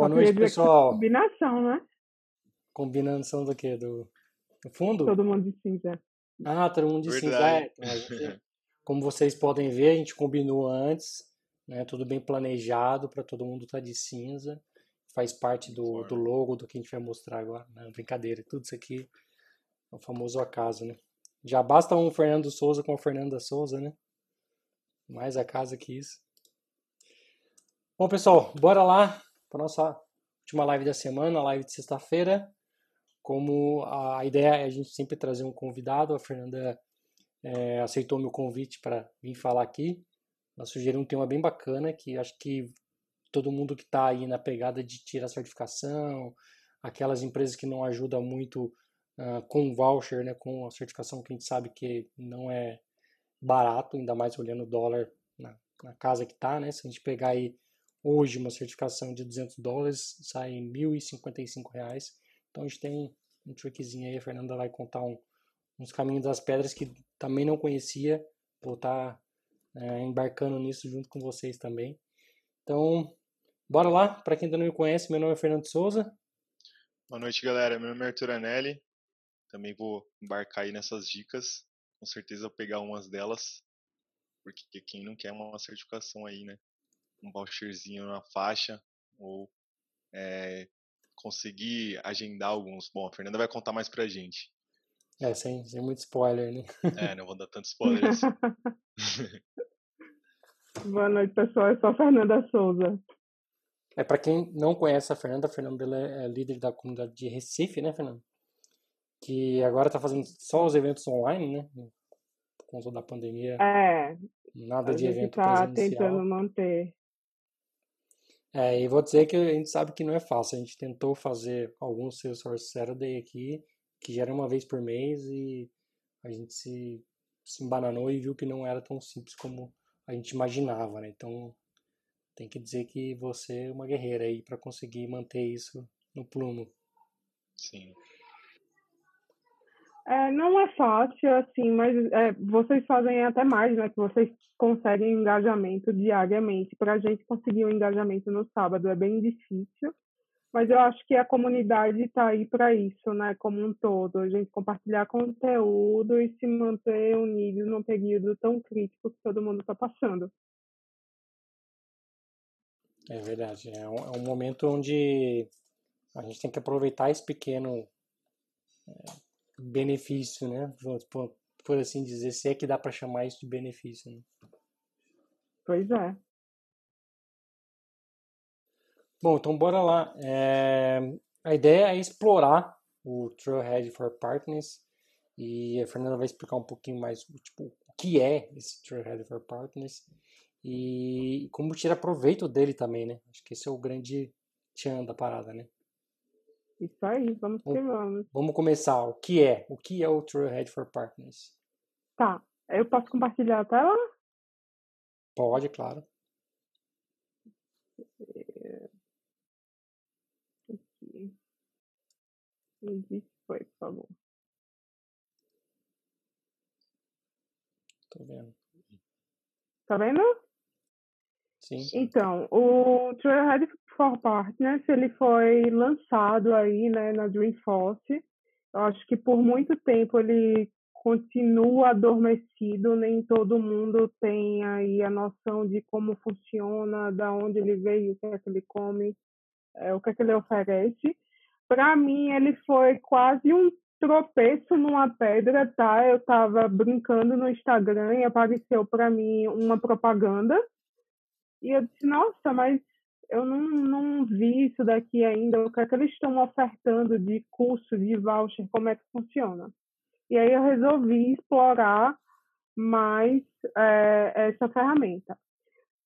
Boa noite, pessoal. Combinação, né? Combinação do quê? Do, do fundo? Todo mundo de cinza. Ah, todo mundo de cinza. É, então, como vocês podem ver, a gente combinou antes, né? Tudo bem planejado para todo mundo estar tá de cinza. Faz parte do, do logo do que a gente vai mostrar agora. Não, brincadeira, tudo isso aqui é o famoso acaso, né? Já basta um Fernando Souza com a Fernanda Souza, né? Mais acaso que isso. Bom, pessoal, bora lá para nossa última live da semana, live de sexta-feira. Como a ideia é a gente sempre trazer um convidado, a Fernanda é, aceitou meu convite para vir falar aqui. Ela sugeriu um tema bem bacana que acho que todo mundo que está aí na pegada de tirar certificação, aquelas empresas que não ajudam muito uh, com voucher, né, com a certificação que a gente sabe que não é barato, ainda mais olhando o dólar na, na casa que está, né? Se a gente pegar aí hoje uma certificação de 200 dólares, sai em 1.055 reais. Então a gente tem um truquezinho aí, a Fernanda vai contar um, uns caminhos das pedras que também não conhecia, vou estar tá, é, embarcando nisso junto com vocês também. Então, bora lá, para quem ainda não me conhece, meu nome é Fernando Souza. Boa noite, galera. Meu nome é Arthur Anelli. Também vou embarcar aí nessas dicas. Com certeza vou pegar umas delas, porque quem não quer uma certificação aí, né? Um voucherzinho na faixa, ou é, conseguir agendar alguns. Bom, a Fernanda vai contar mais pra gente. É, sem, sem muito spoiler, né? É, não vou dar tanto spoiler assim. Boa noite, pessoal. Eu sou a Fernanda Souza. É, para quem não conhece a Fernanda, a Fernanda é líder da comunidade de Recife, né, Fernanda? Que agora está fazendo só os eventos online, né? Por conta da pandemia. É. Nada de evento tá presencial. tentando manter. É, e vou dizer que a gente sabe que não é fácil. A gente tentou fazer alguns Salesforce Saturday aqui, que já era uma vez por mês, e a gente se, se embananou e viu que não era tão simples como a gente imaginava, né? Então, tem que dizer que você é uma guerreira aí para conseguir manter isso no plumo. Sim. É, não é fácil, assim, mas é, vocês fazem até mais, né? Que vocês conseguem engajamento diariamente. Para a gente conseguir o um engajamento no sábado é bem difícil, mas eu acho que a comunidade está aí para isso, né? Como um todo, a gente compartilhar conteúdo e se manter unido num período tão crítico que todo mundo está passando. É verdade. É um, é um, momento onde a gente tem que aproveitar esse pequeno é, benefício, né? Por, por assim dizer, se é que dá para chamar isso de benefício. Né? Pois é. Bom, então bora lá. É, a ideia é explorar o Trailhead for Partners e a Fernanda vai explicar um pouquinho mais tipo, o que é esse Trailhead for Partners e como tirar proveito dele também, né? Acho que esse é o grande tchan da parada, né? Isso aí, vamos que vamos. Vamos começar. O que é? O que é o Trailhead for Partners? Tá. Eu posso compartilhar a tela? Pode, claro. Aqui. Existe foi, por favor. Tô vendo. Tá vendo? Sim. Então, o Trailhead for Partners, ele foi lançado aí, né, na Dreamforce. Eu acho que por muito tempo ele continua adormecido, nem todo mundo tem aí a noção de como funciona, da onde ele veio, o que é que ele come, é, o que é que ele oferece. Para mim, ele foi quase um tropeço numa pedra, tá? Eu estava brincando no Instagram e apareceu para mim uma propaganda. E eu disse, nossa, mas eu não, não vi isso daqui ainda, o que é que eles estão ofertando de curso, de voucher, como é que funciona. E aí eu resolvi explorar mais é, essa ferramenta.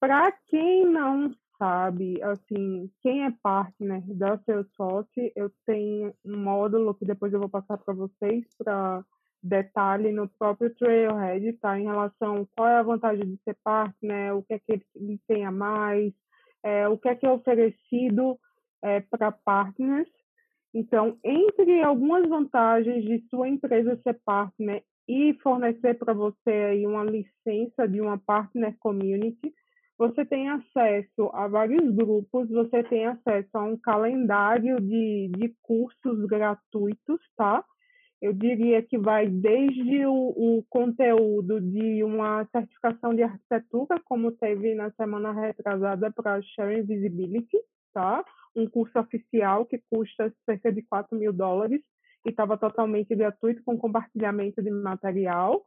Para quem não sabe, assim, quem é partner da Salesforce, eu tenho um módulo que depois eu vou passar para vocês para detalhe no próprio Trailhead, tá? Em relação a qual é a vantagem de ser partner, o que é que ele tem a mais, é, o que é que é oferecido é, para partners. Então, entre algumas vantagens de sua empresa ser partner e fornecer para você aí uma licença de uma partner community, você tem acesso a vários grupos, você tem acesso a um calendário de, de cursos gratuitos, tá? Eu diria que vai desde o, o conteúdo de uma certificação de arquitetura, como teve na semana retrasada para Sharing Visibility, tá? Um curso oficial que custa cerca de 4 mil dólares e estava totalmente gratuito com compartilhamento de material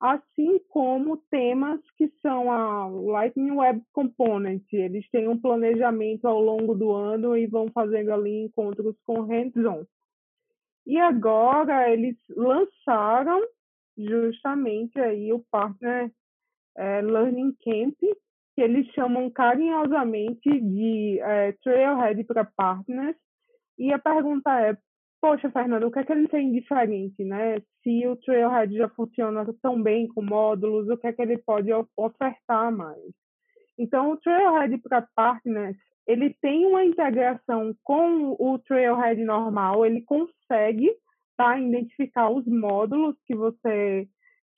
assim como temas que são a Lightning Web Component. Eles têm um planejamento ao longo do ano e vão fazendo ali encontros com hands-on. E agora eles lançaram justamente aí o Partner é, Learning Camp, que eles chamam carinhosamente de é, Trailhead para Partners. E a pergunta é, poxa, Fernando, o que é que ele tem diferente, né? Se o Trailhead já funciona tão bem com módulos, o que é que ele pode ofertar mais? Então, o Trailhead para partners, ele tem uma integração com o Trailhead normal, ele consegue tá, identificar os módulos que você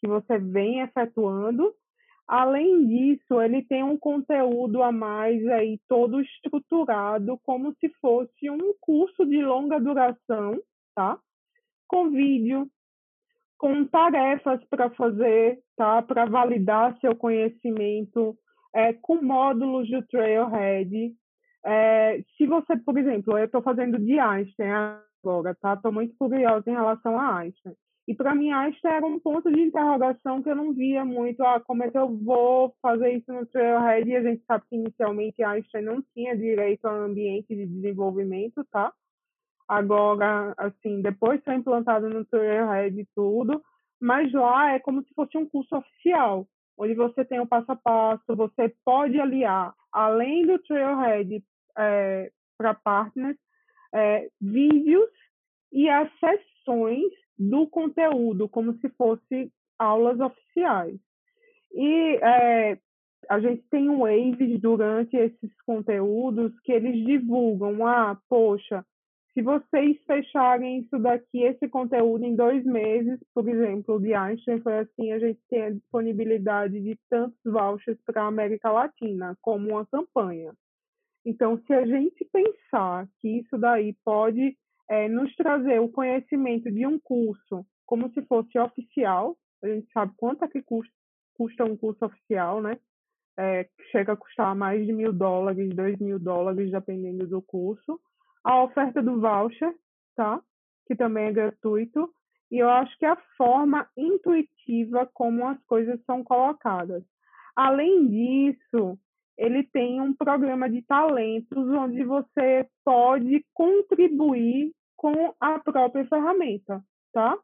que você vem efetuando Além disso, ele tem um conteúdo a mais aí todo estruturado como se fosse um curso de longa duração, tá? Com vídeo, com tarefas para fazer, tá? Para validar seu conhecimento, é, com módulos do Trailhead. É, se você, por exemplo, eu estou fazendo de Einstein agora, tá? Estou muito curiosa em relação a Einstein. E para mim, Einstein era um ponto de interrogação que eu não via muito. Ah, como é que eu vou fazer isso no Trailhead? E a gente sabe que inicialmente Einstein não tinha direito a ambiente de desenvolvimento, tá? Agora, assim, depois foi implantado no Trailhead e tudo, mas lá é como se fosse um curso oficial, onde você tem o passo a passo, você pode aliar, além do Trailhead é, para partners, é, vídeos e as sessões do conteúdo, como se fosse aulas oficiais. E é, a gente tem um waves durante esses conteúdos que eles divulgam, ah, poxa, se vocês fecharem isso daqui, esse conteúdo em dois meses, por exemplo, o de Einstein foi assim, a gente tem a disponibilidade de tantos vouchers para a América Latina, como uma campanha. Então, se a gente pensar que isso daí pode é, nos trazer o conhecimento de um curso como se fosse oficial. A gente sabe quanto é que custa, custa um curso oficial, né? É, chega a custar mais de mil dólares, dois mil dólares, dependendo do curso. A oferta do voucher, tá? Que também é gratuito. E eu acho que a forma intuitiva como as coisas são colocadas. Além disso, ele tem um programa de talentos onde você pode contribuir com a própria ferramenta, tá?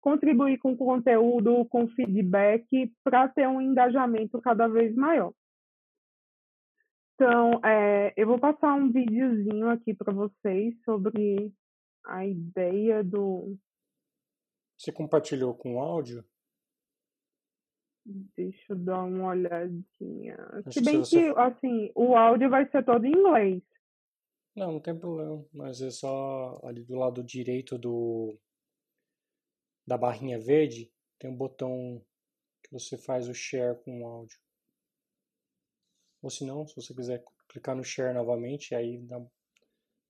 Contribuir com conteúdo, com feedback, para ter um engajamento cada vez maior. Então, é, eu vou passar um videozinho aqui para vocês sobre a ideia do. Você compartilhou com áudio? Deixa eu dar uma olhadinha. Acho Se bem que, você... assim, o áudio vai ser todo em inglês. Não, não tem problema, mas é só ali do lado direito do da barrinha verde, tem um botão que você faz o share com o áudio. Ou se não, se você quiser clicar no share novamente, aí na,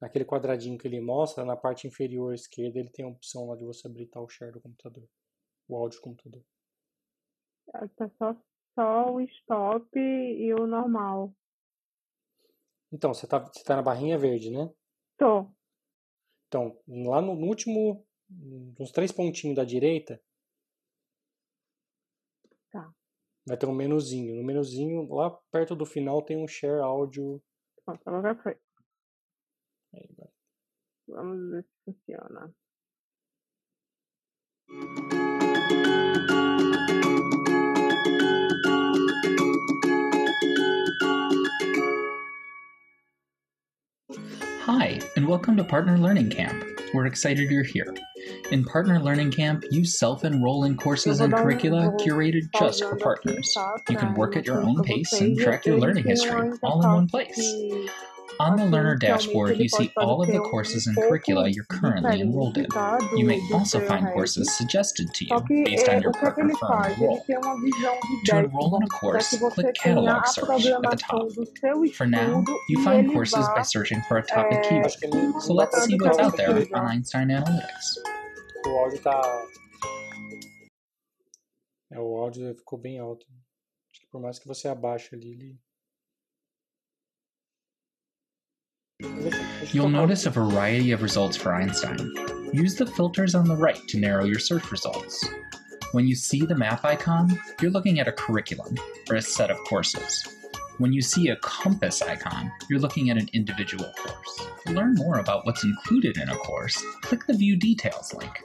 naquele quadradinho que ele mostra, na parte inferior esquerda, ele tem a opção lá de você habilitar o share do computador, o áudio do computador. Tá só, só o stop e o normal. Então, você tá, você tá na barrinha verde, né? Tô. Então, lá no, no último, nos três pontinhos da direita, tá. Vai ter um menuzinho. No menuzinho, lá perto do final, tem um share áudio. Pronto, agora foi. Aí, vai. Vamos ver se funciona. Hi, and welcome to Partner Learning Camp. We're excited you're here. In Partner Learning Camp, you self enroll in courses and curricula curated just for partners. You can work at your own pace and track your learning history all in one place. On the Learner dashboard, you see all of the courses and curricula you're currently enrolled in. You may also find courses suggested to you based on your partner firm role. To enroll in a course, click Catalog Search at the top. For now, you find courses by searching for a topic keyword. So let's see what's out there on Einstein Analytics. O áudio tá. É, o áudio ficou bem alto. Acho que por mais que você abaixe ali, ele. You'll notice a variety of results for Einstein. Use the filters on the right to narrow your search results. When you see the map icon, you're looking at a curriculum, or a set of courses. When you see a compass icon, you're looking at an individual course. To learn more about what's included in a course, click the View Details link.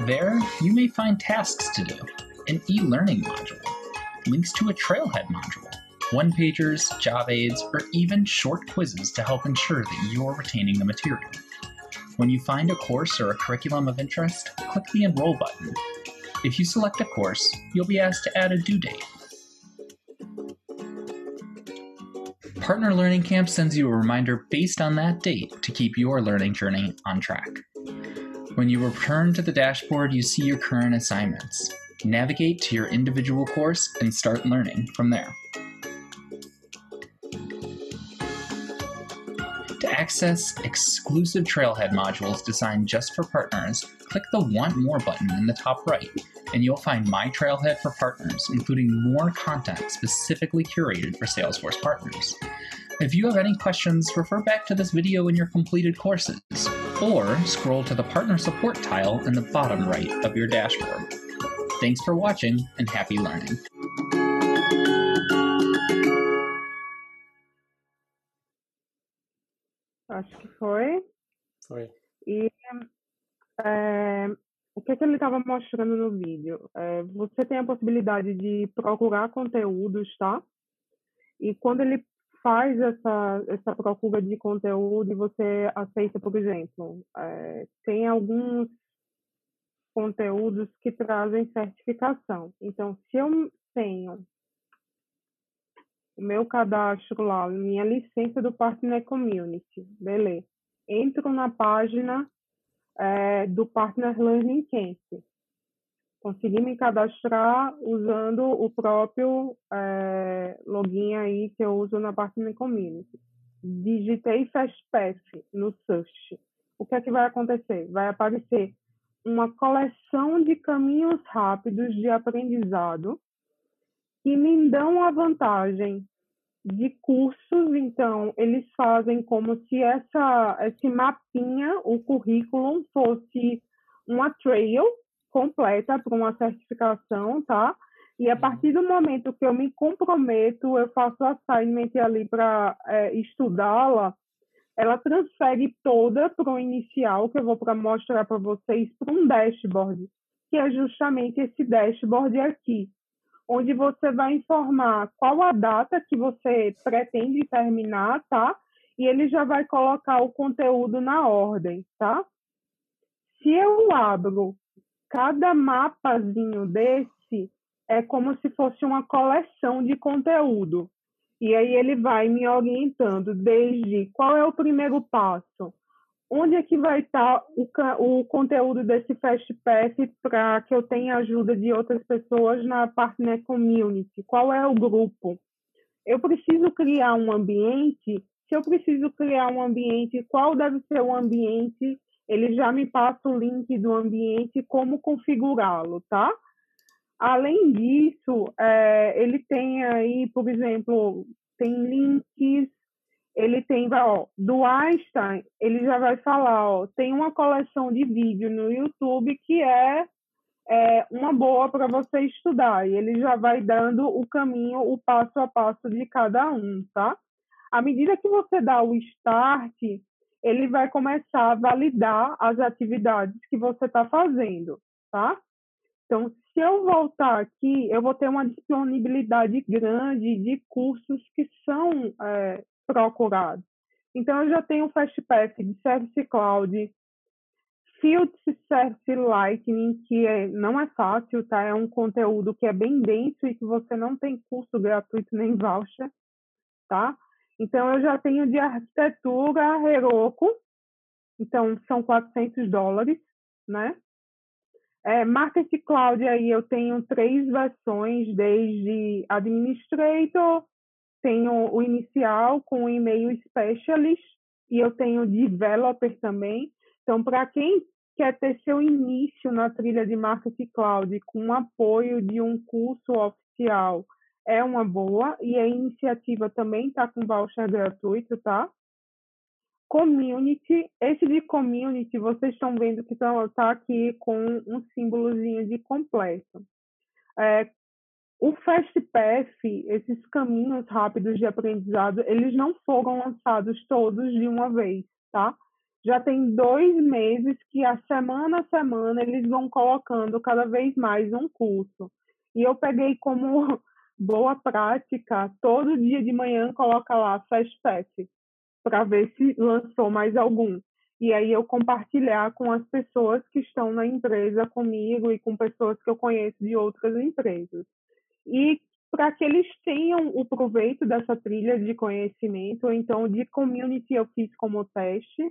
There, you may find tasks to do, an e-learning module, links to a Trailhead module, one-pagers, job aids, or even short quizzes to help ensure that you're retaining the material. When you find a course or a curriculum of interest, click the Enroll button. If you select a course, you'll be asked to add a due date. Partner Learning Camp sends you a reminder based on that date to keep your learning journey on track. When you return to the dashboard, you see your current assignments. Navigate to your individual course and start learning from there. To access exclusive Trailhead modules designed just for partners, click the Want More button in the top right, and you'll find My Trailhead for Partners, including more content specifically curated for Salesforce partners. If you have any questions, refer back to this video in your completed courses, or scroll to the Partner Support tile in the bottom right of your dashboard. Thanks for watching, and happy learning. Acho que foi. Foi. E é, o que, que ele estava mostrando no vídeo? É, você tem a possibilidade de procurar conteúdos, tá? E quando ele faz essa, essa procura de conteúdo e você aceita, por exemplo, é, tem alguns conteúdos que trazem certificação. Então, se eu tenho o meu cadastro lá, minha licença do Partner Community, beleza. Entro na página é, do Partner Learning Camp. Consegui me cadastrar usando o próprio é, login aí que eu uso na Partner Community. Digitei FastPath no search. O que é que vai acontecer? Vai aparecer uma coleção de caminhos rápidos de aprendizado que me dão a vantagem de cursos, então eles fazem como se essa esse mapinha, o currículo fosse uma trail completa para uma certificação, tá? E a uhum. partir do momento que eu me comprometo, eu faço o assignment ali para é, estudá-la, ela transfere toda para o inicial, que eu vou para mostrar para vocês, para um dashboard, que é justamente esse dashboard aqui onde você vai informar qual a data que você pretende terminar, tá? E ele já vai colocar o conteúdo na ordem, tá? Se eu abro cada mapazinho desse, é como se fosse uma coleção de conteúdo. E aí ele vai me orientando desde qual é o primeiro passo, onde é que vai estar o, o conteúdo desse FastPath para que eu tenha ajuda de outras pessoas na Partner Community? Qual é o grupo? Eu preciso criar um ambiente. Se eu preciso criar um ambiente, qual deve ser o ambiente? Ele já me passa o link do ambiente, como configurá-lo, tá? Além disso, é, ele tem aí, por exemplo, tem links ele tem, ó, do Einstein, ele já vai falar, ó, tem uma coleção de vídeo no YouTube que é, é uma boa para você estudar, e ele já vai dando o caminho, o passo a passo de cada um, tá? À medida que você dá o start, ele vai começar a validar as atividades que você está fazendo, tá? Então, se eu voltar aqui, eu vou ter uma disponibilidade grande de cursos que são é, procurado. Então, eu já tenho o FastPath de Service Cloud, Field Service Lightning, que é, não é fácil, tá? É um conteúdo que é bem denso e que você não tem curso gratuito nem voucher, tá? Então, eu já tenho de arquitetura Heroku, então são 400 dólares, né? É, Market Cloud, aí eu tenho três versões, desde Administrator, tenho o inicial com o e-mail Specialist, e eu tenho Developer também. Então, para quem quer ter seu início na trilha de Marketing Cloud com apoio de um curso oficial, é uma boa. E a iniciativa também está com voucher gratuito, tá? Community, esse de community, vocês estão vendo que está tá aqui com um símbolozinho de completo. É, o FastPath, esses caminhos rápidos de aprendizado, eles não foram lançados todos de uma vez, tá? Já tem dois meses que a semana a semana eles vão colocando cada vez mais um curso. E eu peguei como boa prática, todo dia de manhã coloca lá FastPath, para ver se lançou mais algum. E aí eu compartilhar com as pessoas que estão na empresa comigo e com pessoas que eu conheço de outras empresas e para que eles tenham o proveito dessa trilha de conhecimento. Então, de community eu fiz como teste.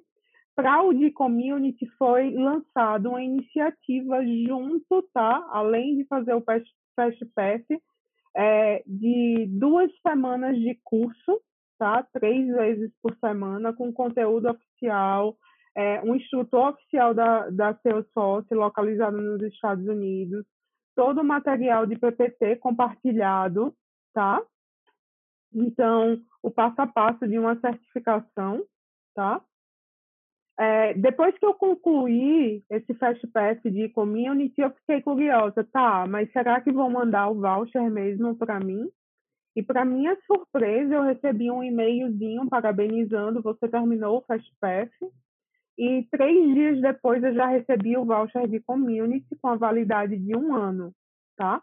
Para o de community foi lançado uma iniciativa junto, tá? Além de fazer o Fast Pass, é, de duas semanas de curso, tá? Três vezes por semana, com conteúdo oficial, é, um instrutor oficial da, da Salesforce, localizado nos Estados Unidos, todo o material de PPT compartilhado, tá? Então, o passo a passo de uma certificação, tá? É, depois que eu concluí esse Fast Pass de Community, eu fiquei curiosa, tá, mas será que vão mandar o voucher mesmo para mim? E para minha surpresa, eu recebi um e-mailzinho parabenizando, você terminou o Fast Pass, e três dias depois eu já recebi o voucher de community com a validade de um ano, tá?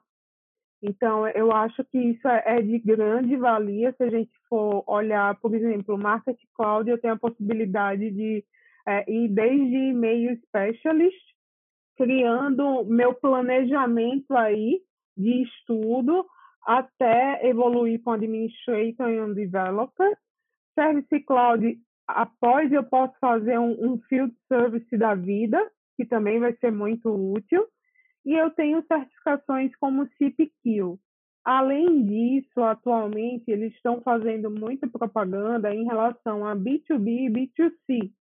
Então, eu acho que isso é, é de grande valia se a gente for olhar, por exemplo, o Market Cloud, eu tenho a possibilidade de é, ir desde e-mail specialist, criando meu planejamento aí de estudo, até evoluir com administrator e um developer. Service Cloud após eu posso fazer um, um field service da vida, que também vai ser muito útil, e eu tenho certificações como CPQ. Além disso, atualmente eles estão fazendo muita propaganda em relação a B2B e B2C,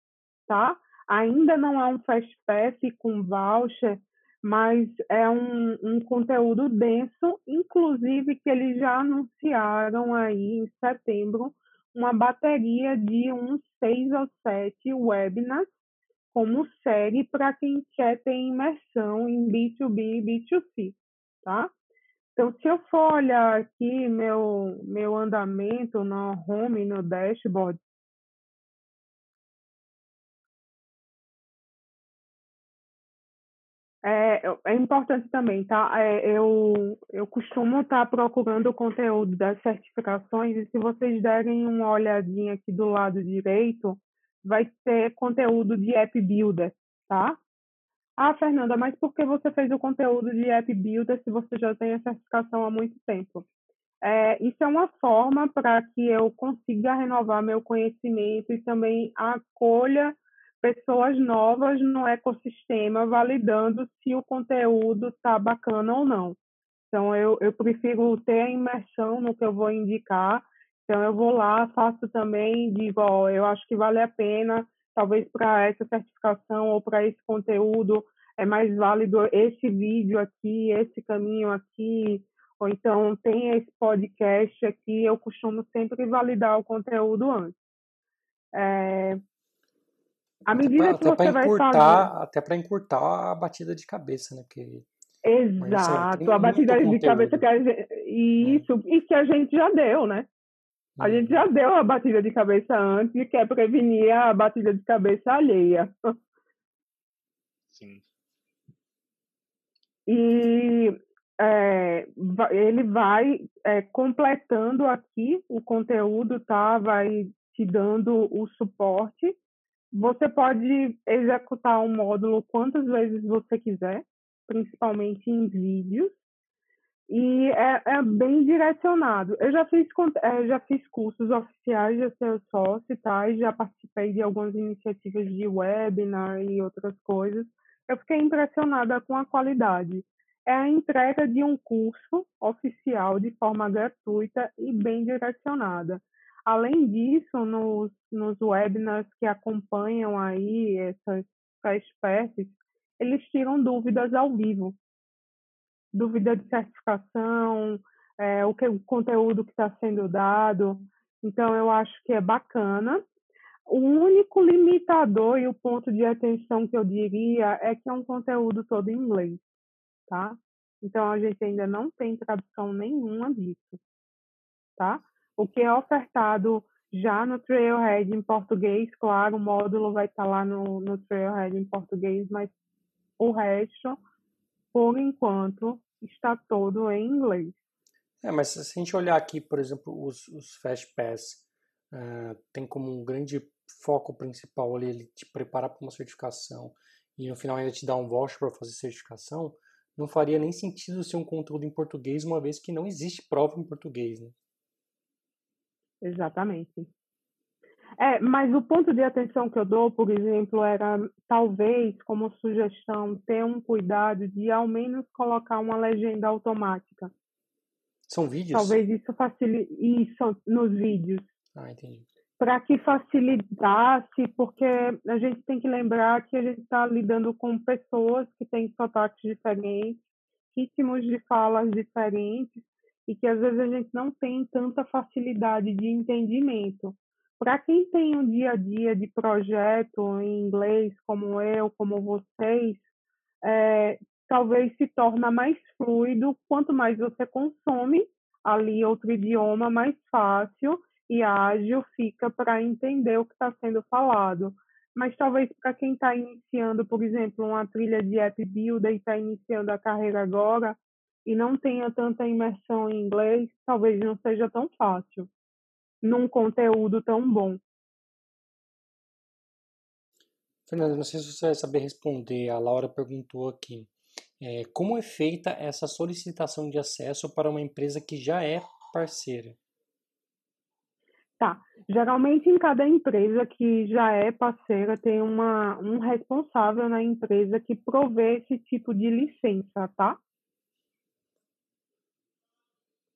tá? Ainda não é um fast pass com voucher, mas é um, um conteúdo denso, inclusive que eles já anunciaram aí em setembro uma bateria de uns seis ou sete webinars como série para quem quer ter imersão em B2B e B2C, tá? Então, se eu for olhar aqui meu, meu andamento no home, no dashboard, É, é importante também, tá? É, eu, eu costumo estar tá procurando o conteúdo das certificações e se vocês derem uma olhadinha aqui do lado direito, vai ter conteúdo de App Builder, tá? Ah, Fernanda, mas por que você fez o conteúdo de App Builder se você já tem a certificação há muito tempo? É, isso é uma forma para que eu consiga renovar meu conhecimento e também acolha pessoas novas no ecossistema, validando se o conteúdo está bacana ou não. Então, eu, eu prefiro ter a imersão no que eu vou indicar. Então, eu vou lá, faço também, digo, ó, eu acho que vale a pena, talvez para essa certificação ou para esse conteúdo, é mais válido esse vídeo aqui, esse caminho aqui, ou então tem esse podcast aqui, eu costumo sempre validar o conteúdo antes. É, à medida até que você vai encurtar. Até para encurtar a batida de cabeça, né? Porque, Exato, a batida de cabeça que a gente... É. Isso, é. e que a gente já deu, né? A hum. gente já deu a batida de cabeça antes e quer prevenir a batida de cabeça alheia. Sim. E é, ele vai é, completando aqui o conteúdo, tá? Vai te dando o suporte você pode executar um módulo quantas vezes você quiser, principalmente em vídeos. E é, é, bem direcionado. Eu já fiz, é, já fiz cursos oficiais de Salesforce, tá? E já participei de algumas iniciativas de webinar e outras coisas. Eu fiquei impressionada com a qualidade. É a entrega de um curso oficial de forma gratuita e bem direcionada. Além disso, nos, nos webinars que acompanham aí essas espécies, eles tiram dúvidas ao vivo dúvida de certificação, é, o, que, o conteúdo que está sendo dado. Então, eu acho que é bacana. O único limitador e o ponto de atenção que eu diria é que é um conteúdo todo em inglês, tá? Então, a gente ainda não tem tradução nenhuma disso, tá? O que é ofertado já no Trailhead em português, claro, o módulo vai estar lá no, no Trailhead em português, mas o resto por enquanto, está todo em inglês. É, mas se a gente olhar aqui, por exemplo, os, os Fast Pass, uh, tem como um grande foco principal ali ele te preparar para uma certificação e no final ainda te dar um voucher para fazer certificação, não faria nem sentido ser um conteúdo em português, uma vez que não existe prova em português, né? Exatamente. É, mas o ponto de atenção que eu dou, por exemplo, era talvez, como sugestão, ter um cuidado de ao menos colocar uma legenda automática. São vídeos? Talvez isso facilite isso nos vídeos. Ah, entendi. Para que facilitasse, porque a gente tem que lembrar que a gente está lidando com pessoas que têm sotaques diferentes, ritmos de falas diferentes, e que às vezes a gente não tem tanta facilidade de entendimento. Para quem tem um dia a dia de projeto em inglês, como eu, como vocês, é, talvez se torna mais fluido. Quanto mais você consome ali outro idioma, mais fácil e ágil fica para entender o que está sendo falado. Mas talvez para quem está iniciando, por exemplo, uma trilha de app builder e está iniciando a carreira agora e não tenha tanta imersão em inglês, talvez não seja tão fácil num conteúdo tão bom. Fernanda, não sei se você vai saber responder. A Laura perguntou aqui. É, como é feita essa solicitação de acesso para uma empresa que já é parceira? Tá. Geralmente, em cada empresa que já é parceira, tem uma, um responsável na empresa que provê esse tipo de licença, tá?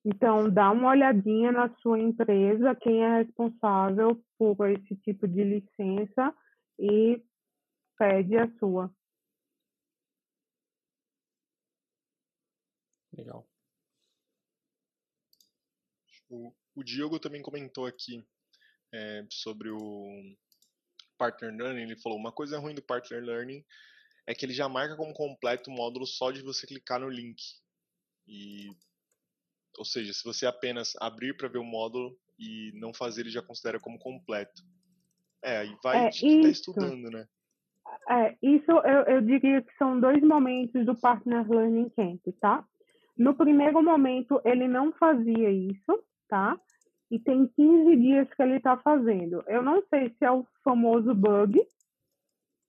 Então, dá uma olhadinha na sua empresa, quem é responsável por esse tipo de licença e pede a sua. Legal. O, o Diogo também comentou aqui é, sobre o Partner Learning. Ele falou: uma coisa ruim do Partner Learning é que ele já marca como completo o módulo só de você clicar no link. E ou seja, se você apenas abrir para ver o módulo e não fazer, ele já considera como completo. É, aí vai é, de quem está estudando, né? É, isso eu, eu diria que são dois momentos do Partner Learning Camp, tá? No primeiro momento, ele não fazia isso, tá? E tem 15 dias que ele está fazendo. Eu não sei se é o famoso bug,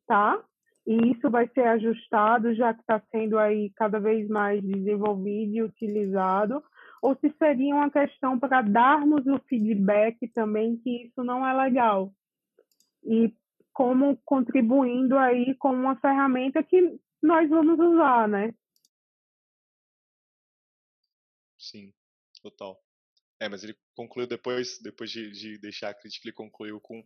tá? E isso vai ser ajustado, já que está sendo aí cada vez mais desenvolvido e utilizado ou se seria uma questão para darmos o feedback também que isso não é legal. E como contribuindo aí com uma ferramenta que nós vamos usar, né? Sim, total. É, mas ele concluiu depois, depois de, de deixar a crítica, ele concluiu com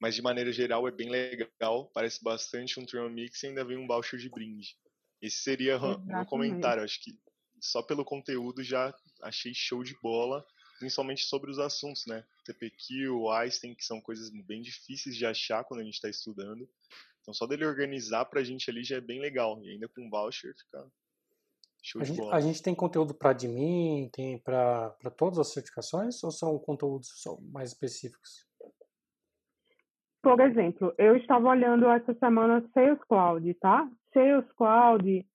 mas de maneira geral é bem legal, parece bastante um Trail Mix e ainda vem um voucher de brinde. Esse seria o meu comentário, acho que só pelo conteúdo já achei show de bola, principalmente sobre os assuntos, né? TPQ, Einstein, que são coisas bem difíceis de achar quando a gente está estudando. Então só dele organizar pra gente ali já é bem legal. E ainda com voucher fica show a de gente, bola. A gente tem conteúdo para admin, tem para todas as certificações ou são conteúdos mais específicos? Por exemplo, eu estava olhando essa semana Sales Cloud, tá? Sales Cloud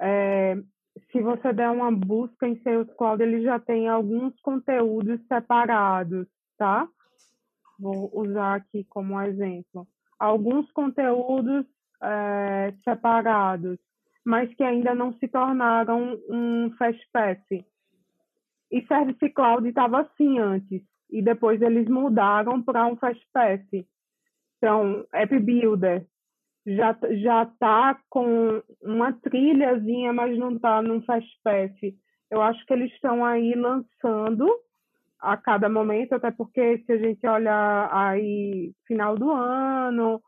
é, se você der uma busca em Sales Cloud, ele já tem alguns conteúdos separados, tá? Vou usar aqui como exemplo. Alguns conteúdos é, separados. mas que ainda não se tornaram um Fast Pass. E Service Cloud estava assim antes, e depois eles mudaram para um Fast Pass. Então, App Builder já já está com uma trilhazinha, mas não está num Fast Pass. Eu acho que eles estão aí lançando a cada momento, até porque se a gente olhar aí final do ano,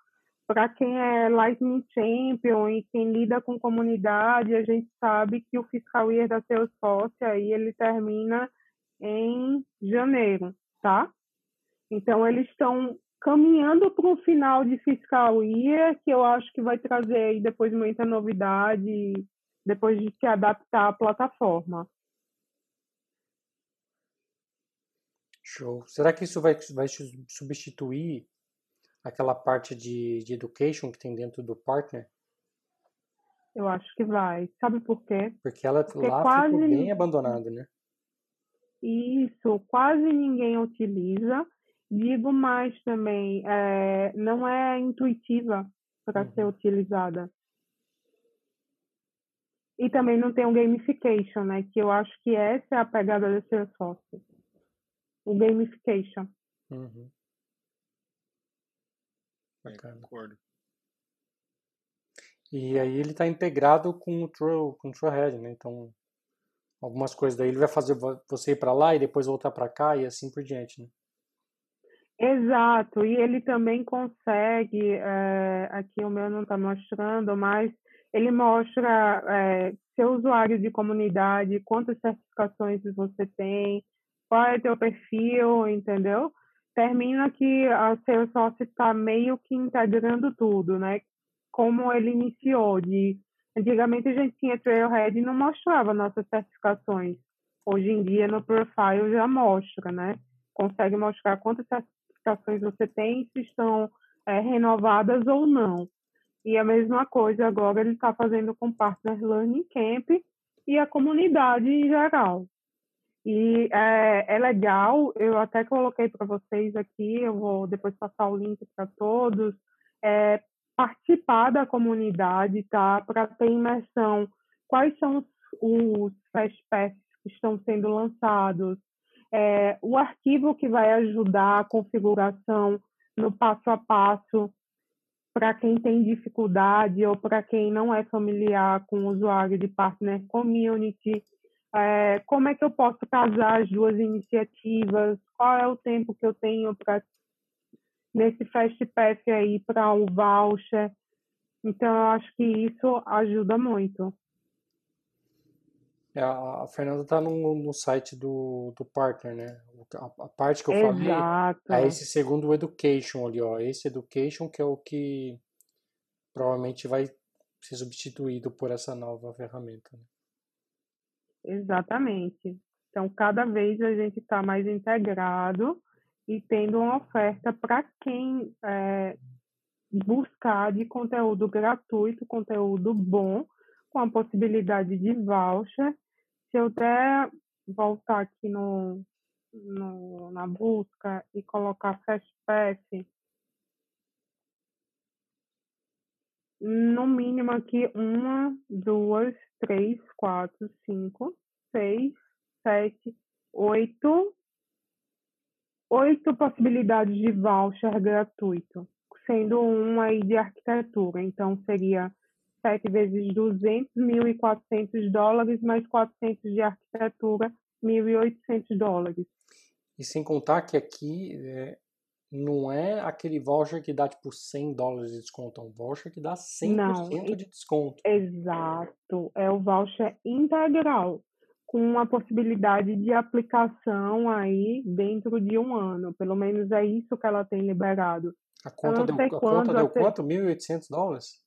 para quem é Lightning Champion e quem lida com comunidade, a gente sabe que o fiscal year da Salesforce aí ele termina em janeiro, tá? Então eles estão caminhando para um final de fiscal year que eu acho que vai trazer aí depois muita novidade, depois de se adaptar à plataforma. Show. Será que isso vai, vai substituir aquela parte de, de education que tem dentro do partner? Eu acho que vai. Sabe por quê? Porque ela Porque lá quase... ficou bem abandonada, né? Isso, quase ninguém utiliza. Digo mais também, é, não é intuitiva para uhum. ser utilizada. E também não tem um gamification, né? Que eu acho que essa é a pegada da Salesforce. O gamification. Uhum. Bacana. Concordo. E aí ele está integrado com o True, com o Truehead, né? Então, algumas coisas daí ele vai fazer você ir para lá e depois voltar para cá e assim por diante, né? Exato, e ele também consegue, é, aqui o meu não está mostrando, mas ele mostra é, seu usuário de comunidade, quantas certificações você tem, qual é teu perfil, entendeu? termina que a Salesforce está meio que integrando tudo, né? Como ele iniciou, de antigamente a gente tinha Trailhead e não mostrava nossas certificações. Hoje em dia no Profile já mostra, né? Consegue mostrar quantas certificações você tem, se estão é, renovadas ou não. E a mesma coisa agora ele está fazendo com Partner Learning Camp e a comunidade em geral. E é, é legal, eu até coloquei para vocês aqui, eu vou depois passar o link para todos, é, participar da comunidade, tá? Para ter imersão. Quais são os, os fast que estão sendo lançados? É, o arquivo que vai ajudar a configuração no passo a passo para quem tem dificuldade ou para quem não é familiar com o usuário de Partner Community é, como é que eu posso casar as duas iniciativas, qual é o tempo que eu tenho para nesse Fast Pass aí para o voucher. Então, eu acho que isso ajuda muito. É, a Fernanda está no, no site do, do partner, né? A, a parte que eu Exato. falei é esse segundo education ali, ó. Esse education que é o que provavelmente vai ser substituído por essa nova ferramenta. Né? Exatamente. Então, cada vez a gente está mais integrado e tendo uma oferta para quem é, buscar de conteúdo gratuito, conteúdo bom, com a possibilidade de voucher. Se eu até voltar aqui no, no, na busca e colocar Fast Pass, no mínimo aqui uma, duas, três, quatro, cinco, seis, sete, oito, oito possibilidades de voucher gratuito, sendo um aí de arquitetura. Então seria sete vezes duzentos, mil e quatrocentos dólares, mais quatrocentos de arquitetura, mil e oitocentos dólares. E sem contar que aqui é, não é aquele voucher que dá tipo 100 dólares de desconto, é um voucher que dá 100% não, de desconto. Exato, é o voucher integral, com a possibilidade de aplicação aí dentro de um ano, pelo menos é isso que ela tem liberado. A conta deu, a conta deu quanto? 1.800 dólares?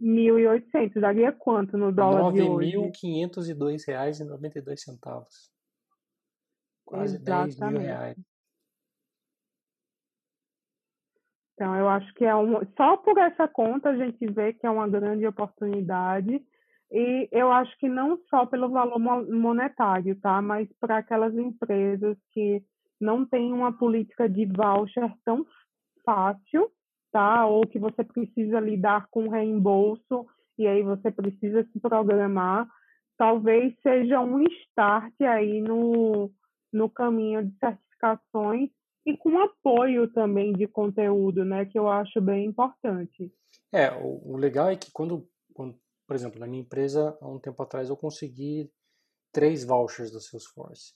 1.800, daria quanto no dólar de hoje? R$ 9.502,92. Quase Exatamente. 10 mil reais. Então, eu acho que é um, só por essa conta a gente vê que é uma grande oportunidade. E eu acho que não só pelo valor monetário, tá? Mas para aquelas empresas que não têm uma política de voucher tão fácil, tá? Ou que você precisa lidar com reembolso e aí você precisa se programar, talvez seja um start aí no, no caminho de certificações e com apoio também de conteúdo, né, que eu acho bem importante. É, o, o legal é que quando, quando, por exemplo, na minha empresa, há um tempo atrás, eu consegui três vouchers da Salesforce.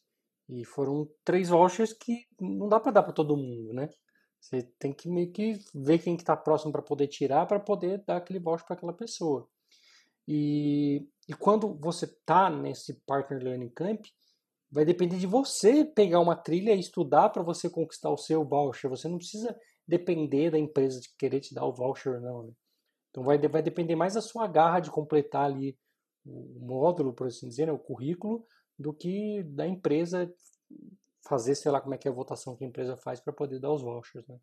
E foram três vouchers que não dá para dar para todo mundo, né? Você tem que meio que ver quem está próximo para poder tirar, para poder dar aquele voucher para aquela pessoa. E, e quando você está nesse Partner Learning Camp, vai depender de você pegar uma trilha e estudar para você conquistar o seu voucher. Você não precisa depender da empresa de querer te dar o voucher ou não. Né? Então vai, vai depender mais da sua garra de completar ali o módulo, por assim dizer, né, o currículo, do que da empresa fazer, sei lá, como é que é a votação que a empresa faz para poder dar os vouchers, né?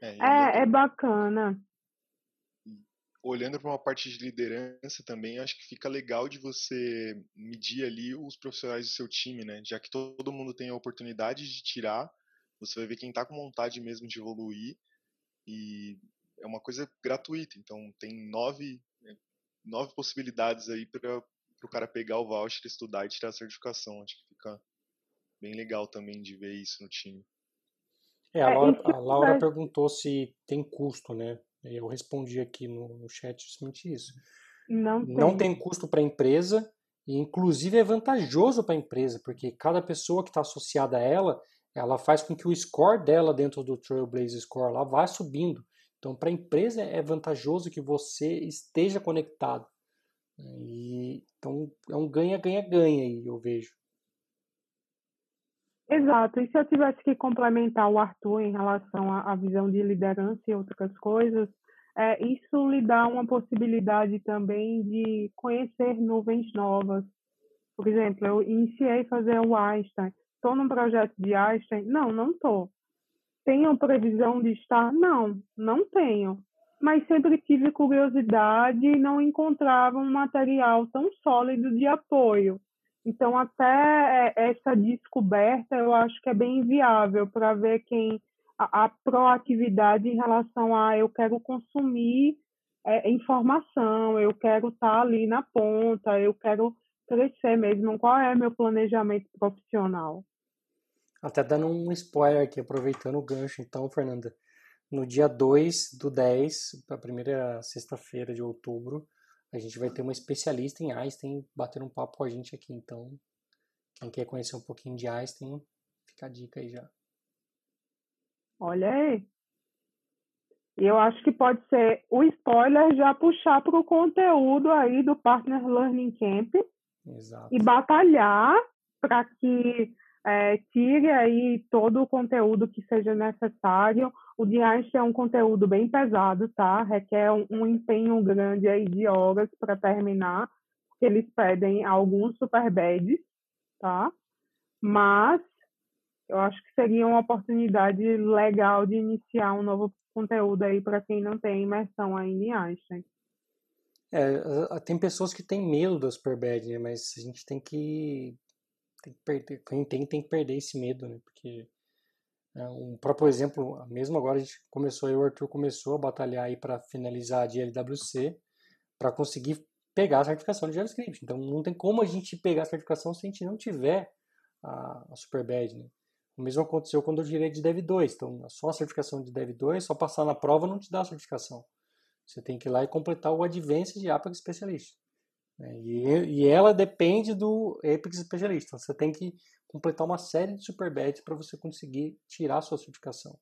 É, é, é bacana. Olhando para uma parte de liderança também, acho que fica legal de você medir ali os profissionais do seu time, né? Já que todo mundo tem a oportunidade de tirar, você vai ver quem está com vontade mesmo de evoluir e é uma coisa gratuita. Então tem nove, né, nove possibilidades aí para o cara pegar o voucher, estudar e tirar a certificação. Acho que fica bem legal também de ver isso no time. É, a é, Laura, a Laura perguntou se tem custo, né? Eu respondi aqui no, no chat justamente isso. Não tem, Não tem custo para a empresa e inclusive é vantajoso para a empresa, porque cada pessoa que está associada a ela, ela faz com que o score dela dentro do Trailblazer Score lá vá subindo. Então, para a empresa é vantajoso que você esteja conectado. E, então, é um ganha-ganha-ganha aí, eu vejo. Exato. E se eu tivesse que complementar o Arthur em relação à, visão de liderança e outras coisas, é, isso lhe dá uma possibilidade também de conhecer nuvens novas. Por exemplo, eu iniciei a fazer o Einstein. Estou num projeto de Einstein? Não, não estou. Tenho previsão de estar? Não, não tenho. Mas sempre tive curiosidade e não encontrava um material tão sólido de apoio. Então, até é, essa descoberta eu acho que é bem viável para ver quem a, a, proatividade em relação a eu quero consumir é, informação, eu quero estar tá ali na ponta, eu quero crescer mesmo. Qual é meu planejamento profissional? Até dando um spoiler aqui, aproveitando o gancho, então, Fernanda. No dia 2 do 10, a primeira sexta-feira de outubro, a gente vai ter uma especialista em Einstein bater um papo com a gente aqui. Então, quem quer conhecer um pouquinho de Einstein, fica a dica aí já. Olha aí. E eu acho que pode ser o spoiler já puxar para o conteúdo aí do Partner Learning Camp Exato. e batalhar para que é, tire aí todo o conteúdo que seja necessário o de Einstein é um conteúdo bem pesado, tá? Requer um, um empenho grande aí de horas para terminar, eles pedem alguns super badges, tá? Mas eu acho que seria uma oportunidade legal de iniciar um novo conteúdo aí para quem não tem imersão ainda em Einstein. É, tem pessoas que têm medo do super bad, né? Mas a gente tem que, tem que perder, quem tem tem que perder esse medo, né? Porque é, um próprio exemplo, mesmo agora a gente começou, o Arthur começou a batalhar aí para finalizar a de LWC, para conseguir pegar a certificação de JavaScript. Então não tem como a gente pegar a certificação se a gente não tiver a, a Superbad, né? O mesmo aconteceu quando eu girei de Dev 2. Então, só a certificação de Dev 2, só passar na prova não te dá a certificação. Você tem que ir lá e completar o Advanced de Apex Specialist. Né? E, e ela depende do Apex Specialist. Você tem que completar uma série de super badges para você conseguir tirar sua certificação.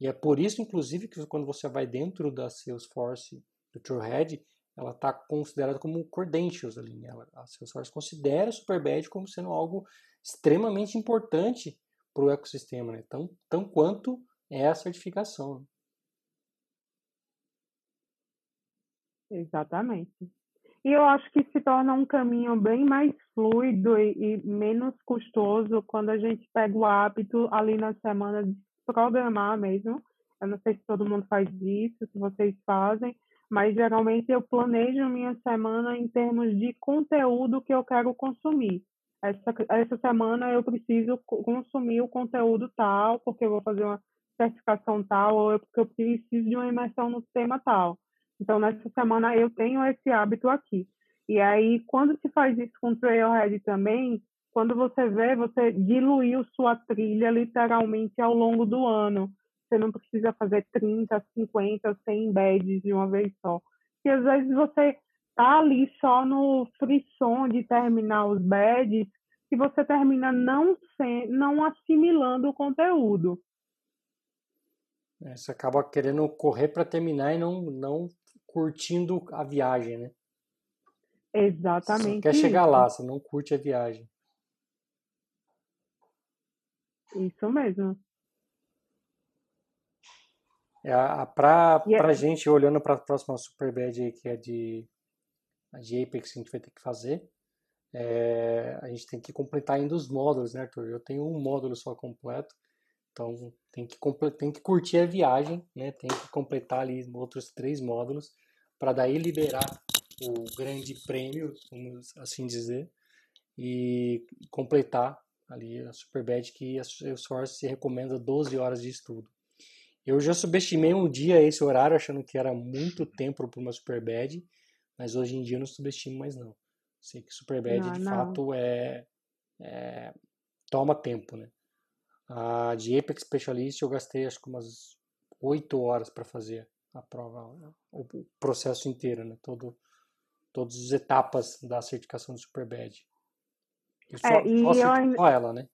E é por isso, inclusive, que quando você vai dentro da Salesforce, do Trailhead, ela está considerada como credentials ali. Né? A Salesforce considera o super badge como sendo algo extremamente importante para o ecossistema, né? tão, tão quanto é a certificação. Exatamente. E eu acho que se torna um caminho bem mais fluido e, e, menos custoso quando a gente pega o hábito ali na semana de programar mesmo. Eu não sei se todo mundo faz isso, se vocês fazem, mas geralmente eu planejo minha semana em termos de conteúdo que eu quero consumir. Essa, essa semana eu preciso consumir o conteúdo tal, porque eu vou fazer uma certificação tal, ou porque eu preciso de uma imersão no tema tal. Então, nessa semana eu tenho esse hábito aqui. E aí, quando se faz isso com Trailhead também, quando você vê, você diluiu sua trilha literalmente ao longo do ano. Você não precisa fazer 30, 50, 100 badges de uma vez só. E às vezes você tá ali só no frisson de terminar os badges que você termina não, sem, não assimilando o conteúdo. É, você acaba querendo correr para terminar e não, não curtindo a viagem, né? Exatamente. Você quer chegar lá, você não curte a viagem. Isso mesmo. É, para yeah. a gente, olhando para a próxima Superbad aí, que é de, a de Apex, que a gente vai ter que fazer, é, a gente tem que completar ainda os módulos, né, Arthur? Eu tenho um módulo só completo, então tem que, tem que curtir a viagem, né? Tem que completar ali outros três módulos para daí liberar o grande prêmio, vamos assim dizer, e completar ali a Superbad que a Source se recomenda 12 horas de estudo. Eu já subestimei um dia esse horário achando que era muito tempo para uma Superbad, mas hoje em dia eu não subestimo mais não. Sei que Superbad não, de não. fato é, é, toma tempo, né? A de Apex Specialist eu gastei acho que umas 8 horas para fazer a prova, o processo inteiro, né? Todo, todas as etapas da certificação do Superbad. E só, é, e só ainda... ela, né?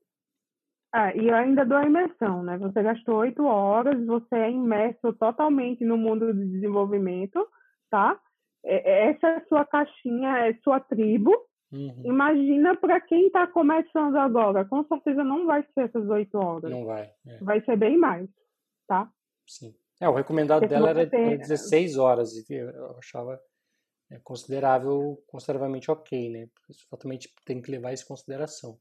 É, e eu ainda dou a imersão, né? Você gastou oito horas, você é imerso totalmente no mundo do desenvolvimento, tá? Essa é a sua caixinha, é sua tribo. Uhum. Imagina para quem está começando agora. Com certeza não vai ser essas oito horas. Não vai. É. Vai ser bem mais, tá? Sim. É, o recomendado Porque dela era, tem... 16 horas. E eu achava é, considerável, consideravelmente ok, né? Exatamente tem que levar isso em consideração.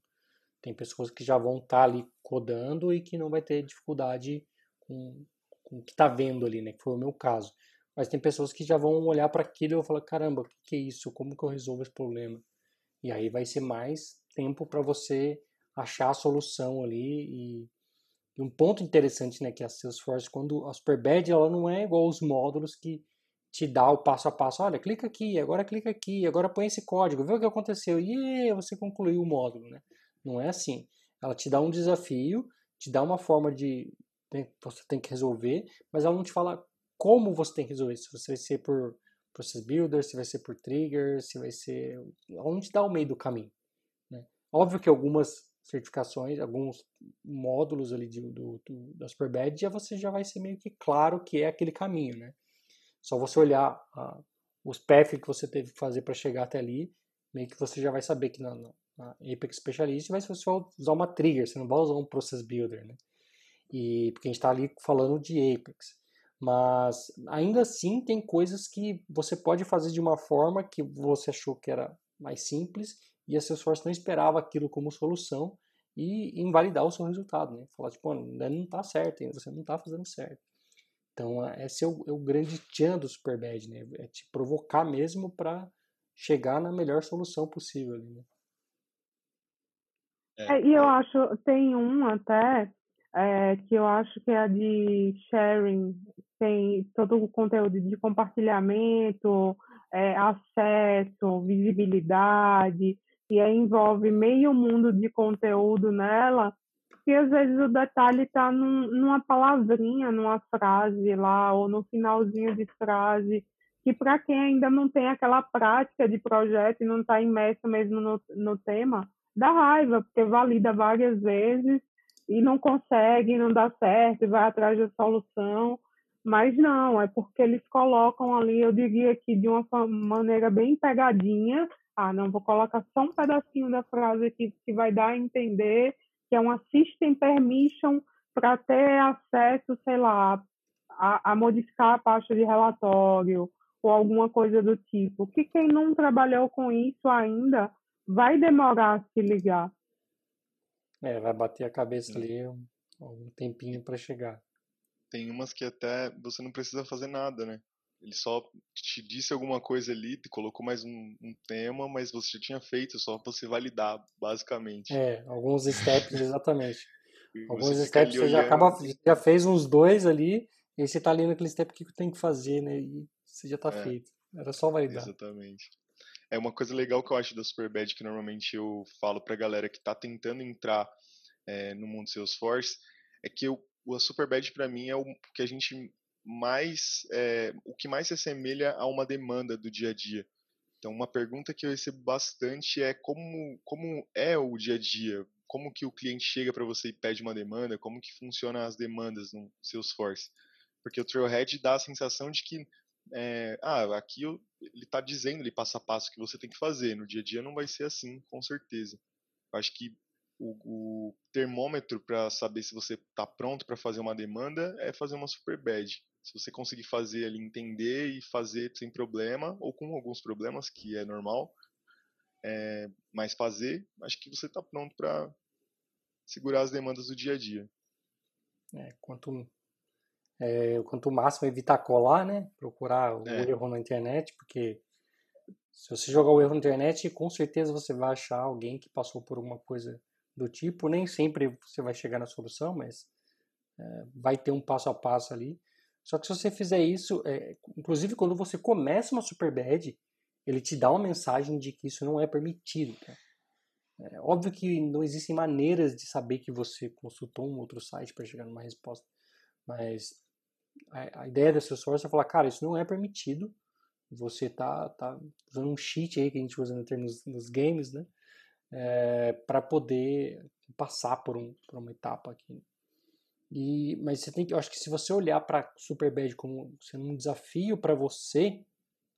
Tem pessoas que já vão estar tá ali codando e que não vai ter dificuldade com, com o que está vendo ali, né? Que foi o meu caso. Mas tem pessoas que já vão olhar para aquilo e vão falar: caramba, o que, que é isso? Como que eu resolvo esse problema? E aí vai ser mais tempo para você achar a solução ali. E, e, um ponto interessante, né, que a Salesforce, quando a Superbad, ela não é igual os módulos que te dá o passo a passo. Olha, clica aqui, agora clica aqui, agora põe esse código, vê o que aconteceu. E você concluiu o módulo, né? Não é assim. Ela te dá um desafio, te dá uma forma de né, você tem que resolver, mas ela não te fala como você tem que resolver. Se você vai ser por process builder, se vai ser por trigger, se vai ser. Te dá o meio do caminho. Né? Óbvio que algumas certificações, alguns módulos ali de, do, do, da Superbad, já você já vai ser meio que claro que é aquele caminho, né? Só você olhar a, os paths que você teve que fazer para chegar até ali, meio que você já vai saber que na, na Apex Specialist vai ser só usar uma trigger, você não vai usar um Process Builder, né? E, porque a gente está ali falando de Apex. Mas ainda assim tem coisas que você pode fazer de uma forma que você achou que era mais simples e a Salesforce não esperava aquilo como solução e invalidar o seu resultado, né? Falar tipo, ainda não está certo, ainda você não está fazendo certo. Então, esse é o, é o grande tchan do Superbad, né? É te provocar mesmo para chegar na melhor solução possível. Né? É, é, e eu acho, tem um até, é, que eu acho que é a de sharing, tem todo o conteúdo de compartilhamento, é, acesso, visibilidade, e aí envolve meio mundo de conteúdo nela, que às vezes o detalhe está num, numa palavrinha, numa frase lá, ou no finalzinho de frase, que para quem ainda não tem aquela prática de projeto e não está imerso mesmo no, no tema, dá raiva, porque valida várias vezes e não consegue, não dá certo, e vai atrás da solução. Mas não, é porque eles colocam ali, eu diria que de uma maneira bem pegadinha, ah, não, vou colocar só um pedacinho da frase aqui que vai dar a entender que é uma system permission para ter acesso, sei lá, a, a, modificar a pasta de relatório ou alguma coisa do tipo. Que quem não trabalhou com isso ainda vai demorar a se ligar. É, vai bater a cabeça ali um, um tempinho para chegar. Tem umas que até você não precisa fazer nada, né? Ele só te disse alguma coisa ali, te colocou mais um, um tema, mas você já tinha feito, só para você validar, basicamente. É, alguns steps, exatamente. alguns steps você já acaba, já fez uns dois ali, e você tá ali naquele step que tem que fazer, né? E você já tá é, feito. Era só validar. Exatamente. É uma coisa legal que eu acho da Superbad que normalmente eu falo pra galera que tá tentando entrar é, no mundo Salesforce, é que eu, a Superbad para mim é o que a gente mais, é, o que mais se assemelha a uma demanda do dia a dia. Então, uma pergunta que eu recebo bastante é como, como é o dia a dia, como que o cliente chega para você e pede uma demanda, como que funcionam as demandas no Salesforce. Porque o Trailhead dá a sensação de que, é, ah, aqui eu, ele está dizendo ele passo a passo que você tem que fazer, no dia a dia não vai ser assim, com certeza. Eu acho que o, o termômetro para saber se você está pronto para fazer uma demanda é fazer uma super bad. Se você conseguir fazer ali, entender e fazer sem problema, ou com alguns problemas, que é normal, é, mas fazer, acho que você está pronto para segurar as demandas do dia a dia. É, quanto, é, quanto máximo evitar colar, né? Procurar o é. erro na internet, porque se você jogar o erro na internet, com certeza você vai achar alguém que passou por alguma coisa do tipo. Nem sempre você vai chegar na solução, mas é, vai ter um passo a passo ali. Só que se você fizer isso, é, inclusive quando você começa uma super bad, ele te dá uma mensagem de que isso não é permitido. Tá? É óbvio que não existem maneiras de saber que você consultou um outro site para chegar numa resposta, mas a, a ideia da Salesforce é falar, cara, isso não é permitido. Você tá, tá usando um cheat aí que a gente usa no termos nos games, né? É, para poder passar por, um, por uma etapa aqui. E, mas você tem que, eu acho que se você olhar para Superbad como sendo um desafio para você,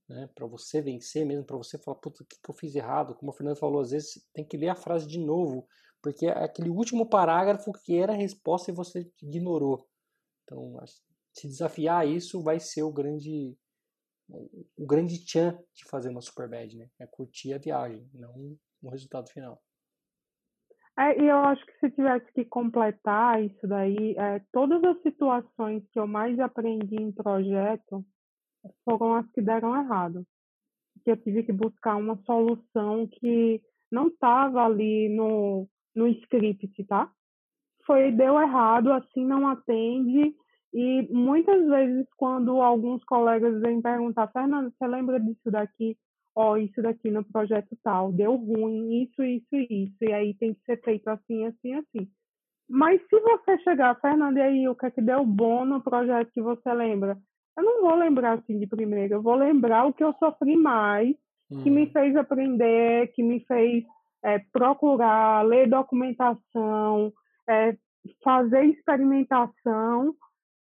né, para você vencer mesmo, para você falar, puta, o que, que eu fiz errado? Como o Fernando falou, às vezes tem que ler a frase de novo, porque é aquele último parágrafo que era a resposta e você ignorou. Então, se desafiar isso vai ser o grande o grande tchan de fazer uma Superbad, né? É curtir a viagem, não no resultado final. É, e eu acho que se tivesse que completar isso daí, é, todas as situações que eu mais aprendi em projeto foram as que deram errado. Que eu tive que buscar uma solução que não estava ali no, no script, tá? Foi, deu errado, assim não atende. E muitas vezes, quando alguns colegas vêm perguntar, Fernando, você lembra disso daqui? Ó, oh, isso daqui no projeto tal, deu ruim, isso, isso e isso, e aí tem que ser feito assim, assim, assim. Mas se você chegar, Fernando, e aí o que é que deu bom no projeto que você lembra? Eu não vou lembrar assim de primeira, eu vou lembrar o que eu sofri mais, hum. que me hum. fez aprender, que me fez é, procurar, ler documentação, é, fazer experimentação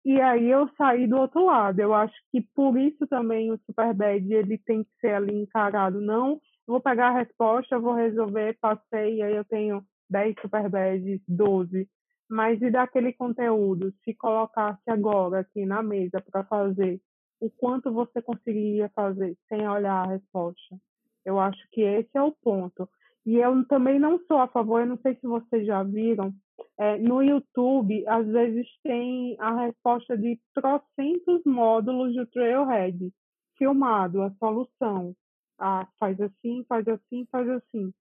e aí eu saí do outro lado. Eu acho que por isso também o Superbad ele tem que ser ali encarado. Não, vou pegar a resposta, vou resolver, passei, aí eu tenho 10 Superbads, 12. Mas e daquele conteúdo, se colocasse agora aqui na mesa para fazer, o quanto você conseguiria fazer sem olhar a resposta? Eu acho que esse é o ponto. E eu também não sou a favor, eu não sei se vocês já viram, é, no YouTube, às vezes tem a resposta de trocentos módulos do Trailhead, filmado, a solução. Ah, faz assim, faz assim, faz assim.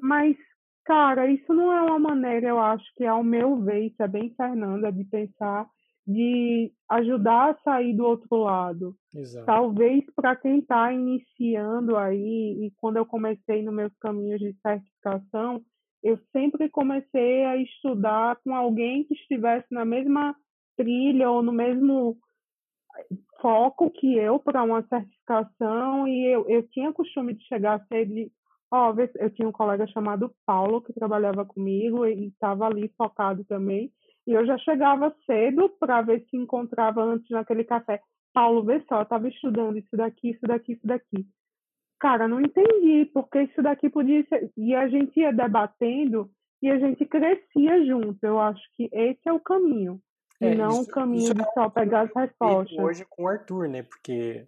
Mas, cara, isso não é uma maneira, eu acho que, ao meu ver, isso é bem Fernanda, de pensar de ajudar a sair do outro lado. Exato. Talvez para quem está iniciando aí, e quando eu comecei nos meus caminhos de certificação, eu sempre comecei a estudar com alguém que estivesse na mesma trilha ou no mesmo foco que eu para uma certificação. E eu, eu tinha costume de chegar cedo de ó, eu tinha um colega chamado Paulo que trabalhava comigo e estava ali focado também. E eu já chegava cedo para ver se encontrava antes naquele café. Paulo, vê só, estava estudando isso daqui, isso daqui, isso daqui cara, não entendi, porque isso daqui podia ser. E a gente ia debatendo e a gente crescia junto. Eu acho que esse é o caminho. É, e não isso, o caminho de só pegar as respostas. Hoje com o Arthur, né? Porque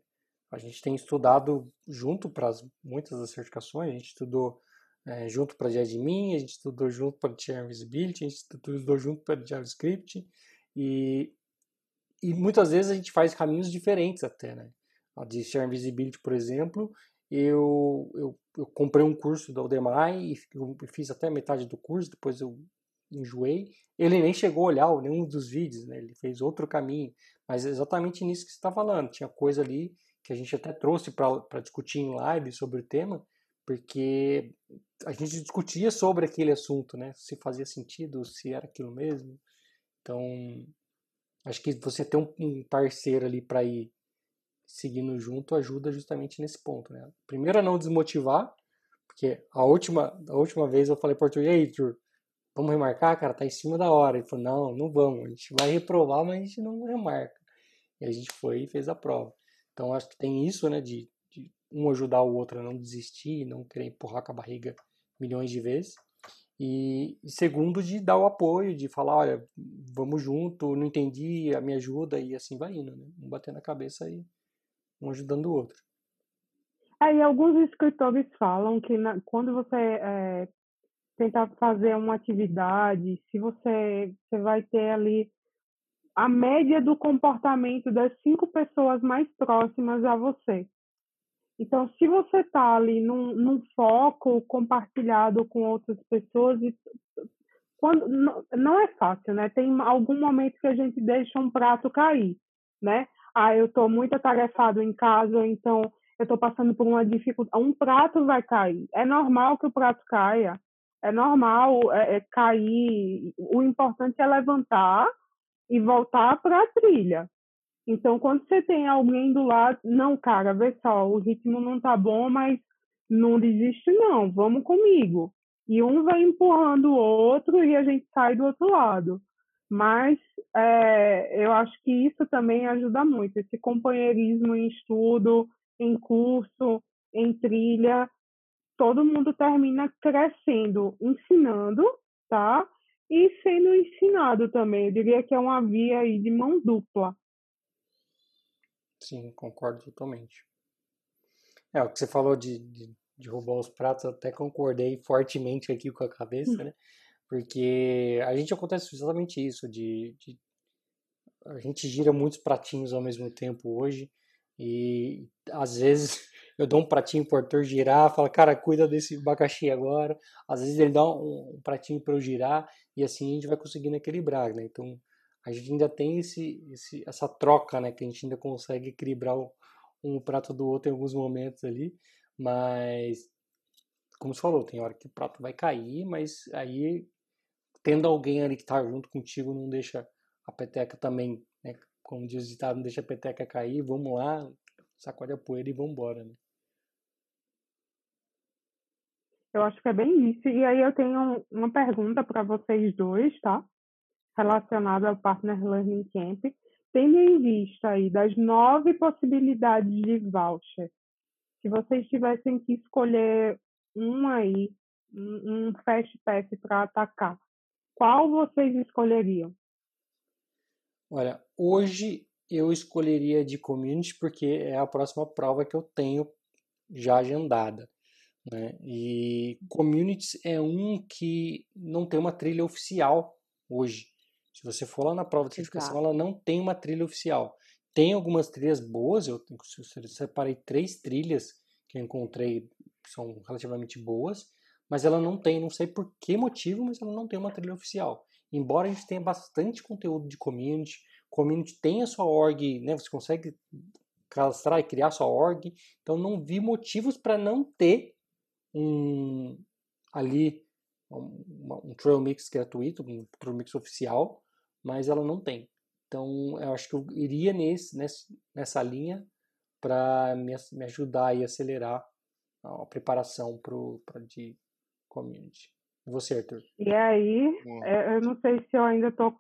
a gente tem estudado junto para muitas das certificações, a gente estudou é, junto para admin, a gente estudou junto para Share Visibility, a gente estudou junto para JavaScript e, e muitas vezes a gente faz caminhos diferentes até, né? A de Share Visibility, por exemplo, eu, eu, eu comprei um curso da Udemy e fiz até metade do curso, depois eu enjoei. Ele nem chegou a olhar nenhum dos vídeos, né? ele fez outro caminho. Mas é exatamente nisso que você está falando. Tinha coisa ali que a gente até trouxe para discutir em live sobre o tema, porque a gente discutia sobre aquele assunto, né? Se fazia sentido, se era aquilo mesmo. Então, acho que você ter um parceiro ali para ir seguindo junto ajuda justamente nesse ponto, né? Primeiro a não desmotivar, porque a última, a última vez eu falei para o Arthur, aí, Arthur, vamos remarcar, cara, tá em cima da hora. Ele falou, não, não vamos, a gente vai reprovar, mas a gente não remarca. E a gente foi e fez a prova. Então acho que tem isso, né, de um ajudar o outro a não desistir, não querer empurrar com a barriga milhões de vezes. E, segundo, de dar o apoio, de falar, olha, vamos junto, não entendi, me ajuda, e assim vai indo, né? Um batendo a cabeça e um ajudando o outro. É, e alguns escritores falam que na, quando você é, tentar fazer uma atividade, se você, você vai ter ali a média do comportamento das cinco pessoas mais próximas a você. Então, se você está ali num, num, foco compartilhado com outras pessoas, quando, não, não é fácil, né? Tem algum momento que a gente deixa um prato cair, né? Ah, eu estou muito atarefado em casa, então eu estou passando por uma dificuldade. Um prato vai cair. É normal que o prato caia. É normal é, é cair. O importante é levantar e voltar para a trilha. Então, quando você tem alguém do lado, não, cara, vê só, o ritmo não tá bom, mas não desiste não, vamos comigo. E um vai empurrando o outro e a gente sai do outro lado. Mas é, eu acho que isso também ajuda muito, esse companheirismo em estudo, em curso, em trilha, todo mundo termina crescendo, ensinando, tá? E sendo ensinado também. Eu diria que é uma via aí de mão dupla. Sim, concordo totalmente. É, o que você falou de, de, de roubar os pratos, até concordei fortemente aqui com a cabeça, né? Porque a gente acontece exatamente isso, de, de a gente gira muitos pratinhos ao mesmo tempo hoje e às vezes eu dou um pratinho pro Arthur girar, fala, cara, cuida desse abacaxi agora. Às vezes ele dá um, um pratinho para eu girar e assim a gente vai conseguindo equilibrar, né? Então a gente ainda tem esse, esse, essa troca, né? Que a gente ainda consegue equilibrar o, um prato do outro em alguns momentos ali, mas como você falou, tem hora que o prato vai cair, mas aí tendo alguém ali que tá junto contigo não deixa a peteca também, né? Como diz o ditado, não deixa a peteca cair, vamos lá, sacode a poeira e vamos embora, né? Eu acho que é bem isso. E aí eu tenho uma pergunta para vocês dois, tá? relacionado ao Partner Learning Camp, tendo em vista aí das nove possibilidades de voucher, se vocês tivessem que escolher um aí, um, um fast pass para atacar, qual vocês escolheriam? Olha, hoje eu escolheria de community porque é a próxima prova que eu tenho já agendada. Né? E communities é um que não tem uma trilha oficial hoje. Se você for lá na prova de certificação, ela não tem uma trilha oficial. Tem algumas trilhas boas, eu, eu separei três trilhas que eu encontrei que são relativamente boas, mas ela não tem, não sei por que motivo, mas ela não tem uma trilha oficial. Embora a gente tenha bastante conteúdo de community, community tem a sua org, né, você consegue cadastrar e criar sua org, então não vi motivos para não ter um ali um, um trail mix gratuito, um trail mix oficial, mas ela não tem. Então, eu acho que eu iria nesse, nessa linha para me, me ajudar e acelerar a preparação para de community. E você, Arthur? E aí, é, eu não sei se eu ainda estou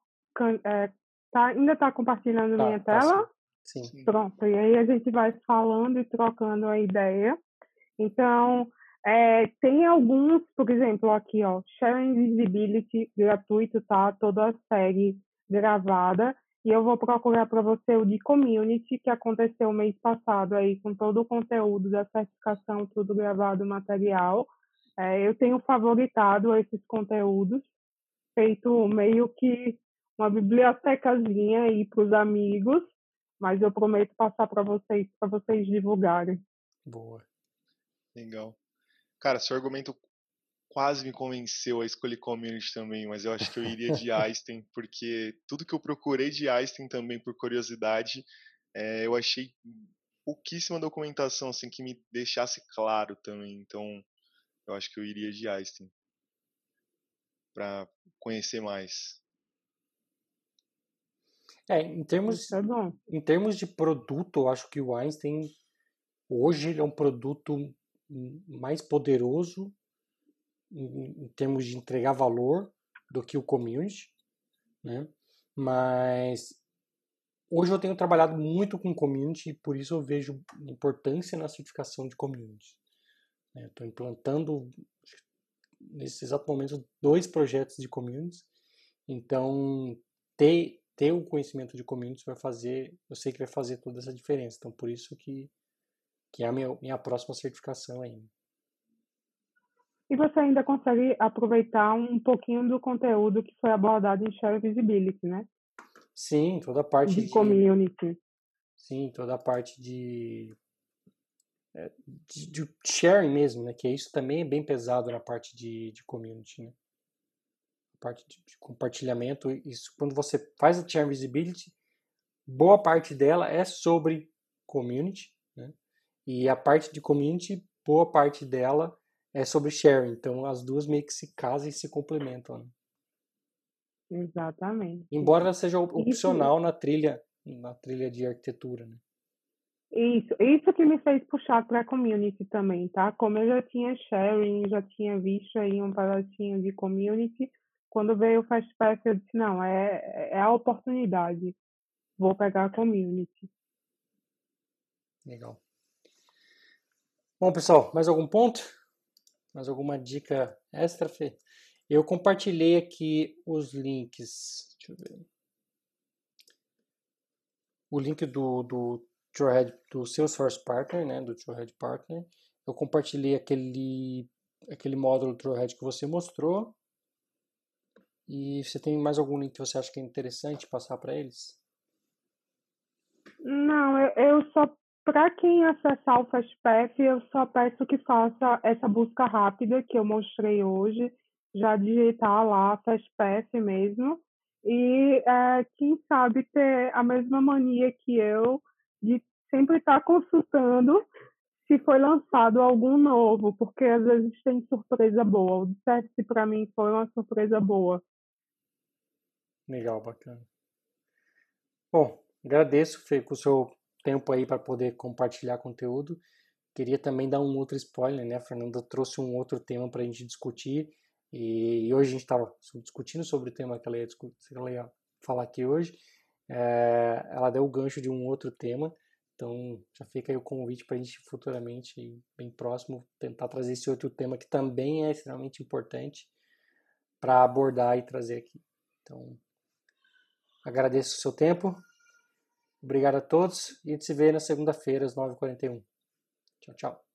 é, tá, ainda está compartilhando tá, minha tá tela? Sim. sim. Pronto, e aí a gente vai falando e trocando a ideia. Então, é, tem alguns, por exemplo, aqui, ó, Sharing Visibility gratuito, tá? Toda a série gravada e eu vou procurar para você o de community que aconteceu mês passado aí com todo o conteúdo da certificação, tudo gravado, material. É, eu tenho favoritado esses conteúdos, feito meio que uma bibliotecazinha aí para os amigos, mas eu prometo passar para vocês, para vocês divulgarem. Boa. Legal. Cara, seu argumento quase me convenceu a escolher Community também, mas eu acho que eu iria de Einstein, porque tudo que eu procurei de Einstein também, por curiosidade, é, eu achei pouquíssima documentação assim que me deixasse claro também. Então, eu acho que eu iria de Einstein para conhecer mais. É, em termos, é em termos de produto, eu acho que o Einstein hoje ele é um produto mais poderoso em, em termos de entregar valor do que o community, né? Mas hoje eu tenho trabalhado muito com community e por isso eu vejo importância na certificação de community. Né? Estou implantando nesse exato momento dois projetos de communities, então ter ter o conhecimento de communities vai fazer, eu sei que vai fazer toda essa diferença. Então por isso que que é a minha, minha próxima certificação ainda. E você ainda consegue aproveitar um pouquinho do conteúdo que foi abordado em Share Visibility, né? Sim, toda a parte de, de community. Sim, toda a parte de, de, de, sharing mesmo, né? Que isso também é bem pesado na parte de, de community, né? A parte de, de compartilhamento, isso quando você faz a Share Visibility, boa parte dela é sobre community, né? E a parte de community, boa parte dela é sobre sharing. Então as duas meio que se casam e se complementam. Né? Exatamente. Embora ela seja opcional isso. na trilha, na trilha de arquitetura, né? Isso, isso que me fez puxar para a community também, tá? Como eu já tinha sharing, já tinha visto aí um pedacinho de community, quando veio o Fastpass eu disse, não, é, é a oportunidade, vou pegar a community. Legal. Bom, pessoal, mais algum ponto? Mais alguma dica extra, Fê? Eu compartilhei aqui os links. Deixa eu ver. O link do, do Do Salesforce Partner, né? Do Trailhead Partner. Eu compartilhei aquele, aquele módulo Trailhead que você mostrou. E você tem mais algum link que você acha que é interessante passar para eles? Não, eu, eu só para quem acessar o FastPath, eu só peço que faça essa busca rápida que eu mostrei hoje, já digitar lá FastPath mesmo, e é, quem sabe ter a mesma mania que eu de sempre estar tá consultando se foi lançado algum novo, porque às vezes tem surpresa boa. O Service para mim foi uma surpresa boa. Legal, bacana. Bom, agradeço, Fê, com o seu tempo aí para poder compartilhar conteúdo. Queria também dar um outro spoiler, né? A Fernanda trouxe um outro tema para a gente discutir e hoje a gente estava discutindo sobre o tema que ela ia, que ela ia falar aqui hoje. É, ela deu o gancho de um outro tema, então já fica aí o convite para a gente futuramente, bem próximo, tentar trazer esse outro tema que também é extremamente importante para abordar e trazer aqui. Então, agradeço o seu tempo, Obrigado a todos e a gente se vê na segunda-feira às 9h41. Tchau, tchau.